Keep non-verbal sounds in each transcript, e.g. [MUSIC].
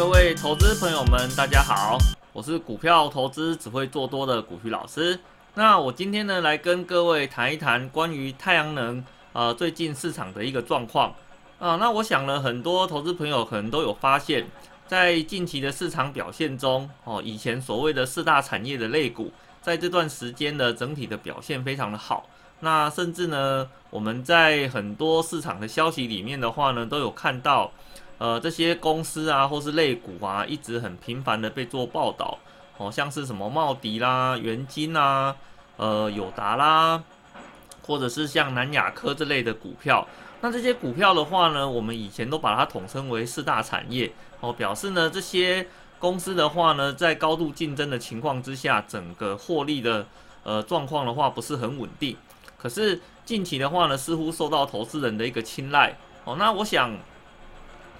各位投资朋友们，大家好，我是股票投资只会做多的古徐老师。那我今天呢，来跟各位谈一谈关于太阳能呃最近市场的一个状况啊。那我想呢，很多投资朋友可能都有发现，在近期的市场表现中，哦，以前所谓的四大产业的类股，在这段时间的整体的表现非常的好。那甚至呢，我们在很多市场的消息里面的话呢，都有看到。呃，这些公司啊，或是类股啊，一直很频繁的被做报道，哦，像是什么茂迪啦、元金啦、呃友达啦，或者是像南亚科这类的股票。那这些股票的话呢，我们以前都把它统称为四大产业，哦，表示呢这些公司的话呢，在高度竞争的情况之下，整个获利的呃状况的话不是很稳定。可是近期的话呢，似乎受到投资人的一个青睐，哦，那我想。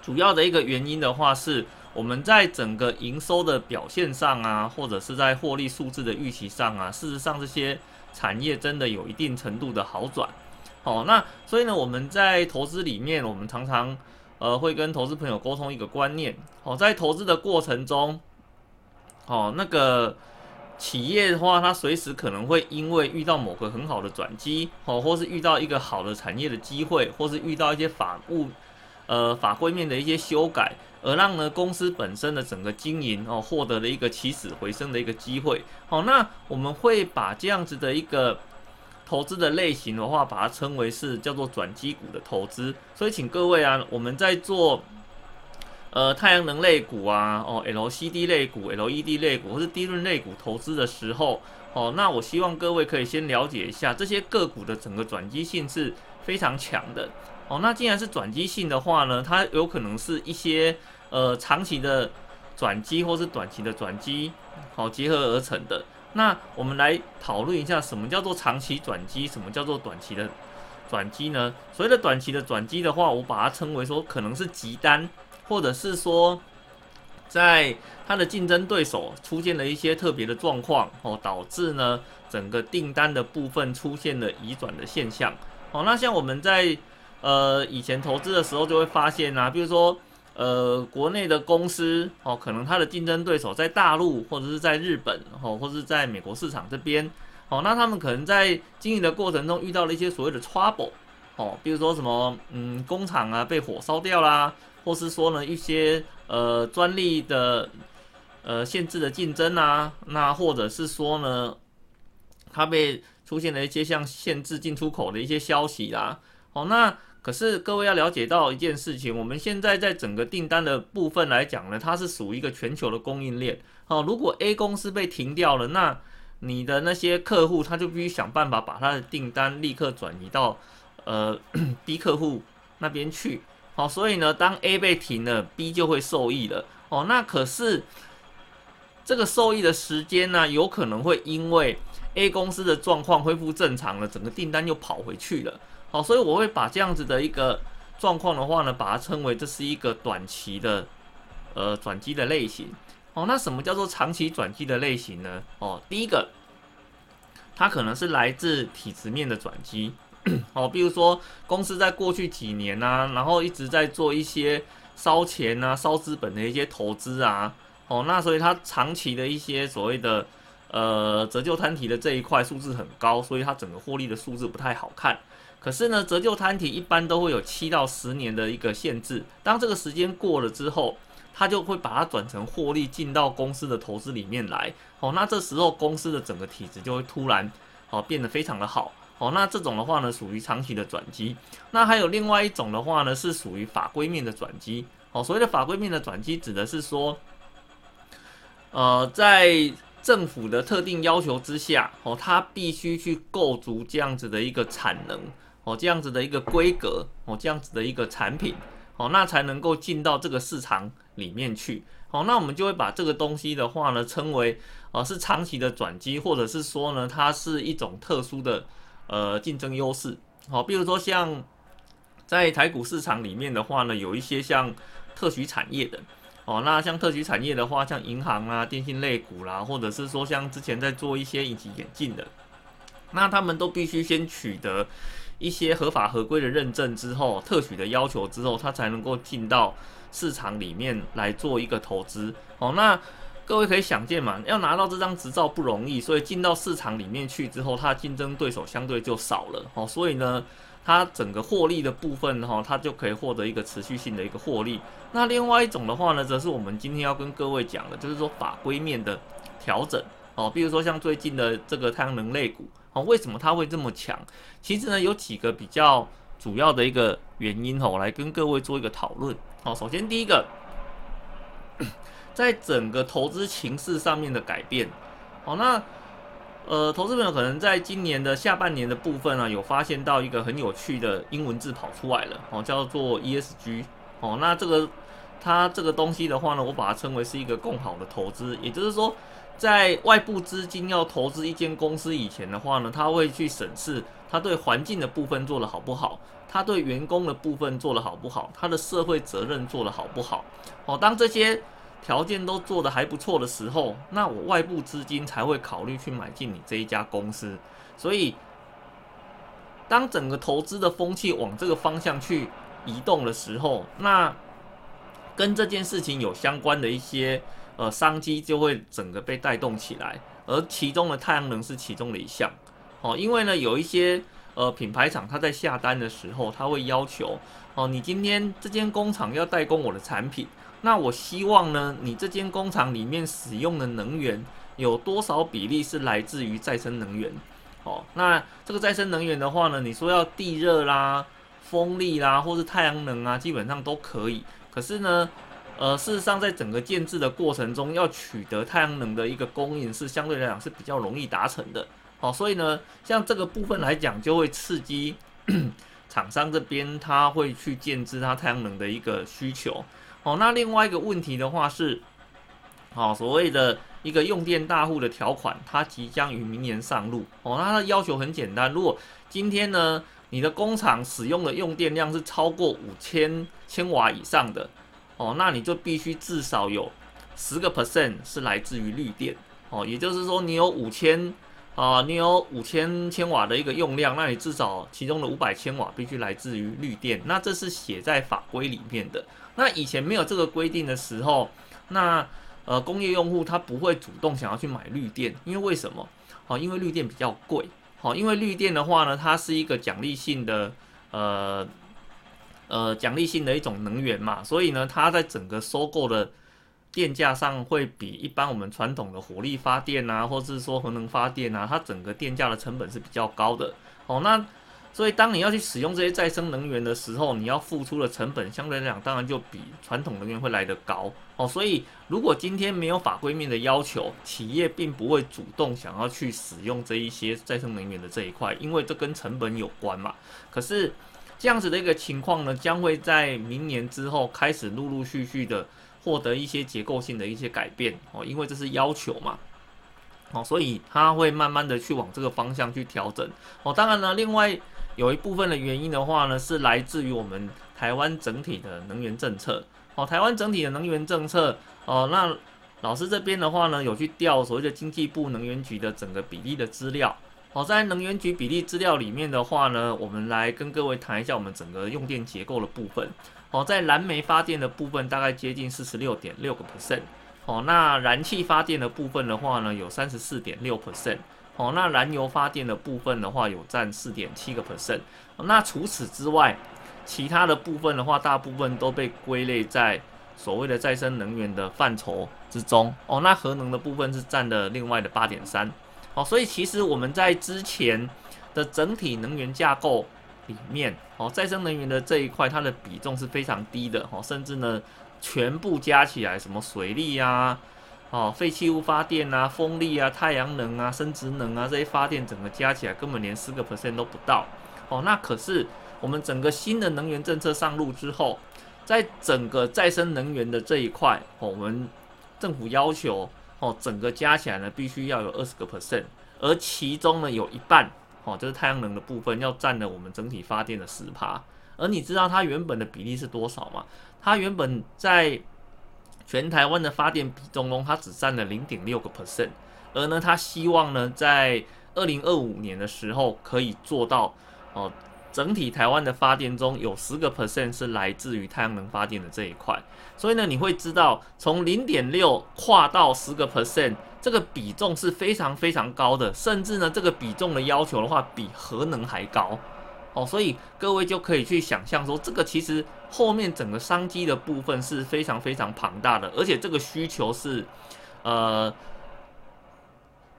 主要的一个原因的话，是我们在整个营收的表现上啊，或者是在获利数字的预期上啊，事实上这些产业真的有一定程度的好转。好，那所以呢，我们在投资里面，我们常常呃会跟投资朋友沟通一个观念。好，在投资的过程中，哦，那个企业的话，它随时可能会因为遇到某个很好的转机，哦，或是遇到一个好的产业的机会，或是遇到一些法务。呃，法规面的一些修改，而让呢公司本身的整个经营哦，获得了一个起死回生的一个机会。好，那我们会把这样子的一个 [LAUGHS] 投资的类型的话，把它称为是叫做转机股的投资。所以，请各位啊，我们在做呃太阳能类股啊，哦 LCD 类股、LED 类股或是低润类股投资的时候，哦，那我希望各位可以先了解一下这些个股的整个转机性是非常强的。哦，那既然是转机性的话呢，它有可能是一些呃长期的转机或是短期的转机，好结合而成的。那我们来讨论一下，什么叫做长期转机，什么叫做短期的转机呢？所谓的短期的转机的话，我把它称为说可能是急单，或者是说在它的竞争对手出现了一些特别的状况，哦，导致呢整个订单的部分出现了移转的现象。哦，那像我们在呃，以前投资的时候就会发现啊，比如说，呃，国内的公司哦，可能它的竞争对手在大陆或者是在日本哦，或者是在美国市场这边哦，那他们可能在经营的过程中遇到了一些所谓的 trouble 哦，比如说什么嗯，工厂啊被火烧掉啦，或是说呢一些呃专利的呃限制的竞争啊，那或者是说呢，它被出现了一些像限制进出口的一些消息啦，哦，那。可是各位要了解到一件事情，我们现在在整个订单的部分来讲呢，它是属于一个全球的供应链。哦，如果 A 公司被停掉了，那你的那些客户他就必须想办法把他的订单立刻转移到呃 [CLEARS THROAT] B 客户那边去。好，所以呢，当 A 被停了，B 就会受益了。哦，那可是这个受益的时间呢，有可能会因为 A 公司的状况恢复正常了，整个订单又跑回去了。好，所以我会把这样子的一个状况的话呢，把它称为这是一个短期的呃转机的类型。哦，那什么叫做长期转机的类型呢？哦，第一个，它可能是来自体制面的转机。[CLEARS THROAT] 哦，比如说公司在过去几年呢，然后一直在做一些烧钱啊、烧资本的一些投资啊。哦，那所以它长期的一些所谓的呃折旧摊提的这一块数字很高，所以它整个获利的数字不太好看。可是呢，折旧摊体一般都会有七到十年的一个限制。当这个时间过了之后，它就会把它转成获利进到公司的投资里面来。哦，那这时候公司的整个体质就会突然哦变得非常的好。哦，那这种的话呢，属于长期的转机。那还有另外一种的话呢，是属于法规面的转机。哦，所谓的法规面的转机，指的是说，呃，在政府的特定要求之下，哦，它必须去构筑这样子的一个产能。哦，这样子的一个规格，哦，这样子的一个产品，哦，那才能够进到这个市场里面去。哦，那我们就会把这个东西的话呢，称为呃是长期的转机，或者是说呢，它是一种特殊的呃竞争优势。好，比如说像在台股市场里面的话呢，有一些像特许产业的，哦，那像特许产业的话，像银行啊、电信类股啦，或者是说像之前在做一些隐形眼镜的，那他们都必须先取得。一些合法合规的认证之后，特许的要求之后，它才能够进到市场里面来做一个投资。哦，那各位可以想见嘛，要拿到这张执照不容易，所以进到市场里面去之后，它竞争对手相对就少了。哦，所以呢。它整个获利的部分哈，它就可以获得一个持续性的一个获利。那另外一种的话呢，则是我们今天要跟各位讲的，就是说法规面的调整哦。比如说像最近的这个太阳能类股哦，为什么它会这么强？其实呢，有几个比较主要的一个原因哦，来跟各位做一个讨论。好，首先第一个，在整个投资情势上面的改变。好，那。呃，投资朋友可能在今年的下半年的部分啊，有发现到一个很有趣的英文字跑出来了哦，叫做 ESG 哦。那这个它这个东西的话呢，我把它称为是一个更好的投资，也就是说，在外部资金要投资一间公司以前的话呢，他会去审视他对环境的部分做得好不好，他对员工的部分做得好不好，他的社会责任做得好不好哦。当这些条件都做得还不错的时候，那我外部资金才会考虑去买进你这一家公司。所以，当整个投资的风气往这个方向去移动的时候，那跟这件事情有相关的一些呃商机就会整个被带动起来。而其中的太阳能是其中的一项哦，因为呢有一些呃品牌厂它在下单的时候，它会要求哦，你今天这间工厂要代工我的产品。那我希望呢，你这间工厂里面使用的能源有多少比例是来自于再生能源？哦，那这个再生能源的话呢，你说要地热啦、风力啦，或是太阳能啊，基本上都可以。可是呢，呃，事实上在整个建制的过程中，要取得太阳能的一个供应是相对来讲是比较容易达成的。哦，所以呢，像这个部分来讲，就会刺激 [COUGHS] 厂商这边他会去建制它太阳能的一个需求。哦，那另外一个问题的话是，哦，所谓的一个用电大户的条款，它即将于明年上路。哦，那它的要求很简单，如果今天呢，你的工厂使用的用电量是超过五千千瓦以上的，哦，那你就必须至少有十个 percent 是来自于绿电。哦，也就是说，你有五千啊，你有五千千瓦的一个用量，那你至少其中的五百千瓦必须来自于绿电。那这是写在法规里面的。那以前没有这个规定的时候，那呃工业用户他不会主动想要去买绿电，因为为什么？好，因为绿电比较贵。好，因为绿电的话呢，它是一个奖励性的呃呃奖励性的一种能源嘛，所以呢，它在整个收购的电价上会比一般我们传统的火力发电啊，或者是说核能发电啊，它整个电价的成本是比较高的。哦，那。所以，当你要去使用这些再生能源的时候，你要付出的成本相对来讲，当然就比传统能源会来得高哦。所以，如果今天没有法规面的要求，企业并不会主动想要去使用这一些再生能源的这一块，因为这跟成本有关嘛。可是，这样子的一个情况呢，将会在明年之后开始陆陆续续的获得一些结构性的一些改变哦，因为这是要求嘛。哦，所以它会慢慢的去往这个方向去调整哦。当然呢，另外。有一部分的原因的话呢，是来自于我们台湾整体的能源政策。哦，台湾整体的能源政策，哦，那老师这边的话呢，有去调所谓的经济部能源局的整个比例的资料。好，在能源局比例资料里面的话呢，我们来跟各位谈一下我们整个用电结构的部分。好，在燃煤发电的部分大概接近四十六点六个 percent。好，那燃气发电的部分的话呢，有三十四点六 percent。好，那燃油发电的部分的话，有占四点七个 percent。那除此之外，其他的部分的话，大部分都被归类在所谓的再生能源的范畴之中。哦，那核能的部分是占了另外的八点三。哦，所以其实我们在之前的整体能源架构里面，哦，再生能源的这一块，它的比重是非常低的。哦，甚至呢，全部加起来，什么水利啊？哦，废弃物发电啊，风力啊，太阳能啊，生殖能啊，这些发电整个加起来根本连四个 percent 都不到。哦，那可是我们整个新的能源政策上路之后，在整个再生能源的这一块，我们政府要求哦，整个加起来呢，必须要有二十个 percent，而其中呢，有一半哦，就是太阳能的部分要占了我们整体发电的十趴。而你知道它原本的比例是多少吗？它原本在全台湾的发电比重中，它只占了零点六个 percent，而呢，它希望呢，在二零二五年的时候可以做到哦，整体台湾的发电中有十个 percent 是来自于太阳能发电的这一块，所以呢，你会知道从零点六跨到十个 percent，这个比重是非常非常高的，甚至呢，这个比重的要求的话，比核能还高哦，所以各位就可以去想象说，这个其实后面整个商机的部分是非常非常庞大的，而且这个需求是，呃，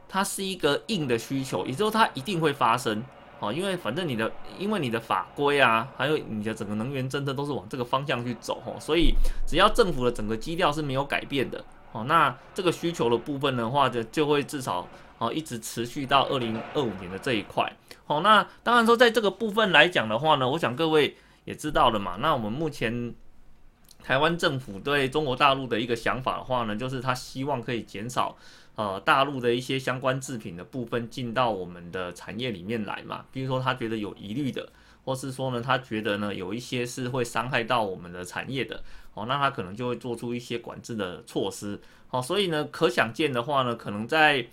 它是一个硬的需求，也就是它一定会发生。哦，因为反正你的，因为你的法规啊，还有你的整个能源政策都是往这个方向去走，哦，所以只要政府的整个基调是没有改变的，哦，那这个需求的部分的话，就就会至少哦一直持续到二零二五年的这一块，哦，那当然说在这个部分来讲的话呢，我想各位也知道了嘛，那我们目前台湾政府对中国大陆的一个想法的话呢，就是他希望可以减少。呃，大陆的一些相关制品的部分进到我们的产业里面来嘛，比如说他觉得有疑虑的，或是说呢，他觉得呢有一些是会伤害到我们的产业的，哦，那他可能就会做出一些管制的措施，好，所以呢，可想见的话呢，可能在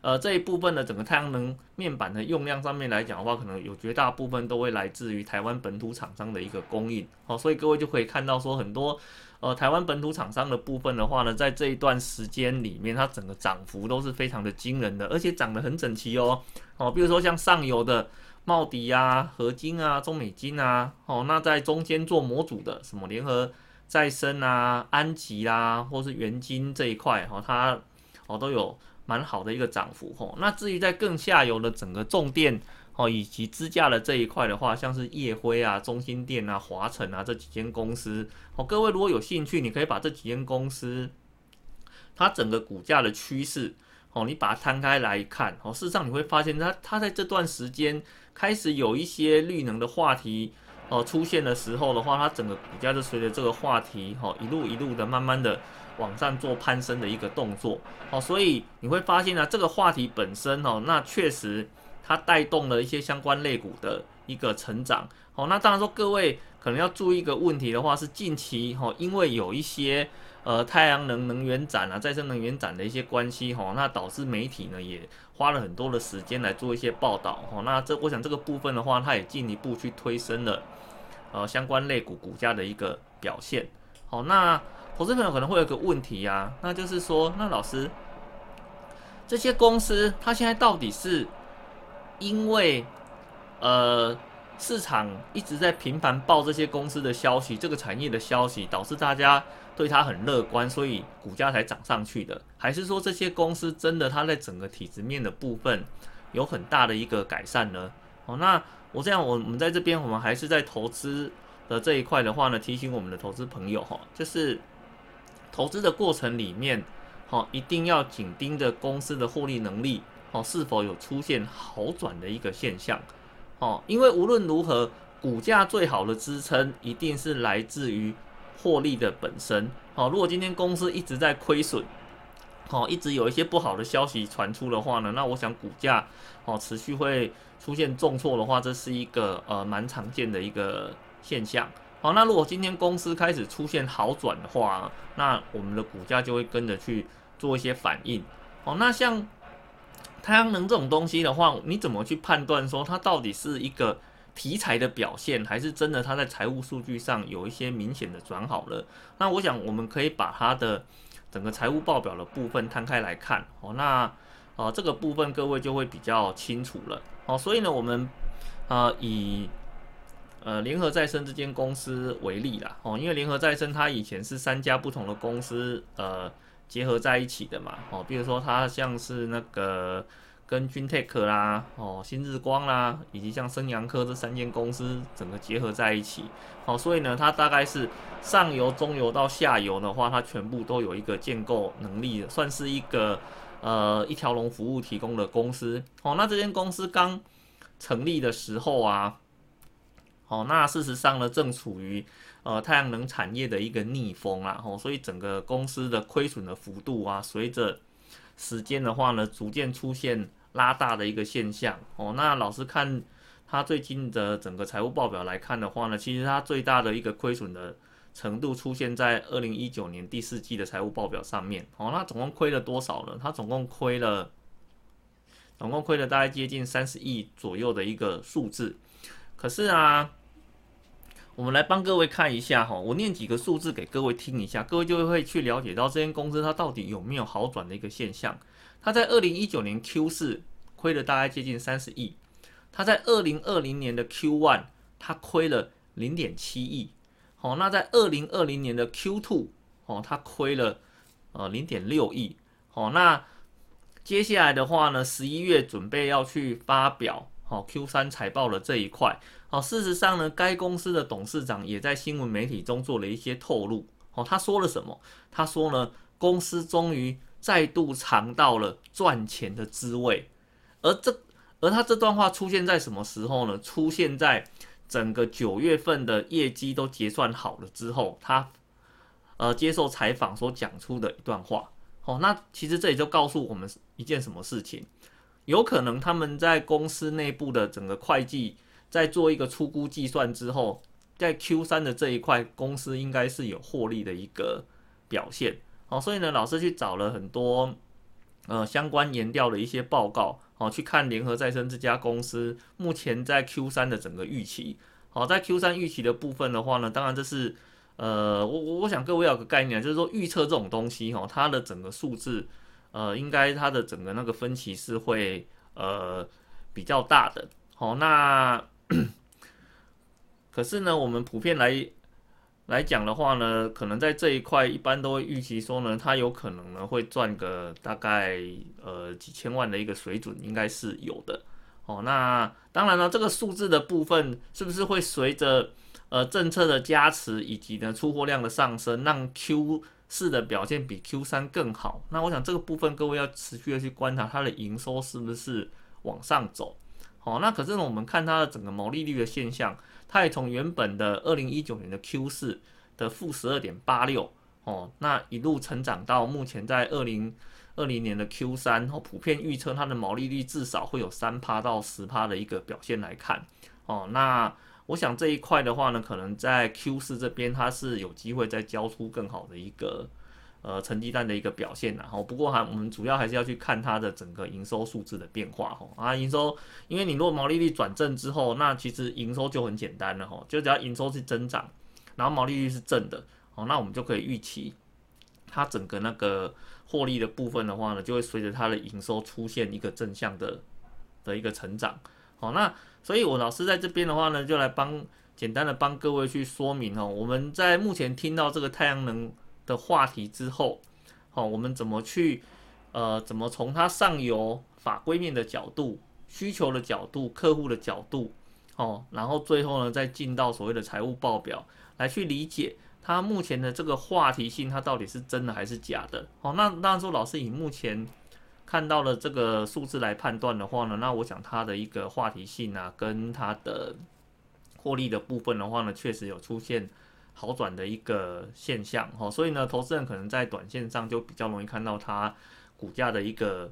呃这一部分的整个太阳能面板的用量上面来讲的话，可能有绝大部分都会来自于台湾本土厂商的一个供应，好，所以各位就可以看到说很多。呃，台湾本土厂商的部分的话呢，在这一段时间里面，它整个涨幅都是非常的惊人的，而且涨得很整齐哦。哦，比如说像上游的茂迪啊、合金啊、中美金啊，哦，那在中间做模组的什么联合再生啊、安吉啦，或是元金这一块，哈，它哦都有蛮好的一个涨幅。吼，那至于在更下游的整个重电。哦，以及支架的这一块的话，像是叶辉啊、中心电啊、华晨啊这几间公司，哦，各位如果有兴趣，你可以把这几间公司它整个股价的趋势，哦，你把它摊开来看，哦，事实上你会发现，它它在这段时间开始有一些绿能的话题，哦，出现的时候的话，它整个股价就随着这个话题，哦，一路一路的慢慢的往上做攀升的一个动作，哦，所以你会发现呢，这个话题本身，哦，那确实。它带动了一些相关类股的一个成长，好，那当然说各位可能要注意一个问题的话，是近期哈，因为有一些呃太阳能能源展啊、再生能源展的一些关系哈，那导致媒体呢也花了很多的时间来做一些报道哈，那这我想这个部分的话，它也进一步去推升了呃相关类股股价的一个表现，好，那投资朋友可能会有个问题呀，那就是说，那老师这些公司它现在到底是？因为，呃，市场一直在频繁报这些公司的消息，这个产业的消息，导致大家对它很乐观，所以股价才涨上去的。还是说这些公司真的它在整个体质面的部分有很大的一个改善呢？哦，那我这样，我我们在这边，我们还是在投资的这一块的话呢，提醒我们的投资朋友哈，就是投资的过程里面，好，一定要紧盯着公司的获利能力。哦，是否有出现好转的一个现象？哦，因为无论如何，股价最好的支撑一定是来自于获利的本身。哦，如果今天公司一直在亏损，哦，一直有一些不好的消息传出的话呢，那我想股价哦持续会出现重挫的话，这是一个呃蛮常见的一个现象。好，那如果今天公司开始出现好转的话，那我们的股价就会跟着去做一些反应。好，那像。太阳能这种东西的话，你怎么去判断说它到底是一个题材的表现，还是真的它在财务数据上有一些明显的转好了？那我想我们可以把它的整个财务报表的部分摊开来看哦。那呃这个部分各位就会比较清楚了哦。所以呢，我们呃以呃联合再生这间公司为例啦哦，因为联合再生它以前是三家不同的公司呃。结合在一起的嘛，哦，比如说它像是那个跟君泰克啦，哦，新日光啦，以及像升阳科这三间公司整个结合在一起，好，所以呢，它大概是上游、中游到下游的话，它全部都有一个建构能力，算是一个呃一条龙服务提供的公司。哦，那这间公司刚成立的时候啊，哦，那事实上呢，正处于。呃，太阳能产业的一个逆风啊，吼，所以整个公司的亏损的幅度啊，随着时间的话呢，逐渐出现拉大的一个现象。哦，那老师看他最近的整个财务报表来看的话呢，其实他最大的一个亏损的程度出现在二零一九年第四季的财务报表上面。哦，那总共亏了多少呢？他总共亏了，总共亏了大概接近三十亿左右的一个数字。可是啊，我们来帮各位看一下哈，我念几个数字给各位听一下，各位就会去了解到这间公司它到底有没有好转的一个现象。它在二零一九年 Q 四亏了大概接近三十亿，它在二零二零年的 Q one 它亏了零点七亿，好，那在二零二零年的 Q two 哦，它亏了呃零点六亿，好，那接下来的话呢，十一月准备要去发表。好，Q 三财报的这一块，好，事实上呢，该公司的董事长也在新闻媒体中做了一些透露。哦，他说了什么？他说呢，公司终于再度尝到了赚钱的滋味。而这，而他这段话出现在什么时候呢？出现在整个九月份的业绩都结算好了之后，他呃接受采访所讲出的一段话。哦，那其实这也就告诉我们一件什么事情？有可能他们在公司内部的整个会计在做一个初估计算之后，在 Q 三的这一块，公司应该是有获利的一个表现。好，所以呢，老师去找了很多呃相关研调的一些报告，好去看联合再生这家公司目前在 Q 三的整个预期。好，在 Q 三预期的部分的话呢，当然这是呃我我我想各位有个概念，就是说预测这种东西哈，它的整个数字。呃，应该它的整个那个分歧是会呃比较大的，好，那 [COUGHS] 可是呢，我们普遍来来讲的话呢，可能在这一块一般都会预期说呢，它有可能呢会赚个大概呃几千万的一个水准，应该是有的，哦，那当然了，这个数字的部分是不是会随着呃政策的加持以及呢出货量的上升，让 Q 四的表现比 Q 三更好，那我想这个部分各位要持续的去观察它的营收是不是往上走。哦，那可是呢，我们看它的整个毛利率的现象，它也从原本的二零一九年的 Q 四的负十二点八六，哦，那一路成长到目前在二零二零年的 Q 三，哦，普遍预测它的毛利率至少会有三趴到十趴的一个表现来看，哦，那。我想这一块的话呢，可能在 Q 四这边它是有机会再交出更好的一个呃成绩单的一个表现的哈。不过还我们主要还是要去看它的整个营收数字的变化哈。啊，营收，因为你如果毛利率转正之后，那其实营收就很简单了哈，就只要营收是增长，然后毛利率是正的，哦，那我们就可以预期它整个那个获利的部分的话呢，就会随着它的营收出现一个正向的的一个成长。好，那。所以，我老师在这边的话呢，就来帮简单的帮各位去说明哦。我们在目前听到这个太阳能的话题之后，好，我们怎么去呃，怎么从它上游法规面的角度、需求的角度、客户的角度，哦，然后最后呢，再进到所谓的财务报表来去理解它目前的这个话题性，它到底是真的还是假的？哦，那那说老师以目前。看到了这个数字来判断的话呢，那我想它的一个话题性啊，跟它的获利的部分的话呢，确实有出现好转的一个现象哈，所以呢，投资人可能在短线上就比较容易看到它股价的一个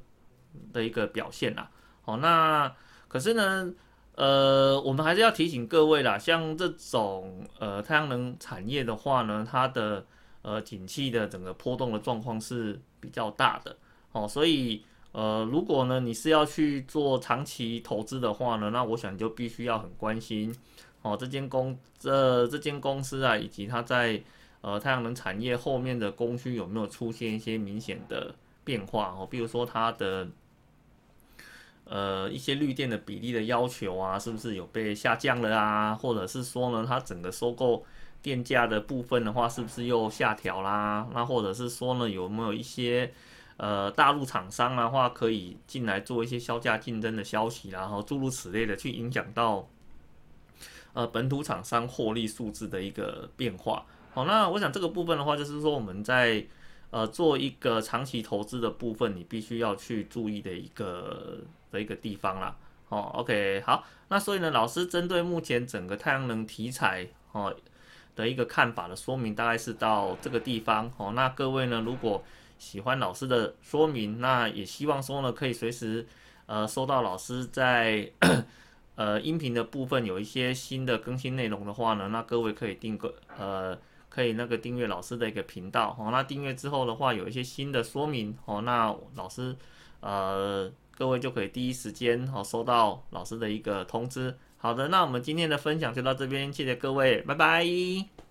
的一个表现啦。好，那可是呢，呃，我们还是要提醒各位啦，像这种呃太阳能产业的话呢，它的呃景气的整个波动的状况是比较大的。哦，所以呃，如果呢你是要去做长期投资的话呢，那我想就必须要很关心哦，这间公这这间公司啊，以及它在呃太阳能产业后面的供需有没有出现一些明显的变化哦，比如说它的呃一些绿电的比例的要求啊，是不是有被下降了啊？或者是说呢，它整个收购电价的部分的话，是不是又下调啦？那或者是说呢，有没有一些呃，大陆厂商的话可以进来做一些销价竞争的消息，然后诸如此类的去影响到呃本土厂商获利数字的一个变化。好，那我想这个部分的话，就是说我们在呃做一个长期投资的部分，你必须要去注意的一个的一个地方啦。哦，OK，好，那所以呢，老师针对目前整个太阳能题材哦的一个看法的说明，大概是到这个地方。哦，那各位呢，如果喜欢老师的说明，那也希望说呢，可以随时呃收到老师在呃音频的部分有一些新的更新内容的话呢，那各位可以订个呃可以那个订阅老师的一个频道哦。那订阅之后的话，有一些新的说明哦，那老师呃各位就可以第一时间哦收到老师的一个通知。好的，那我们今天的分享就到这边，谢谢各位，拜拜。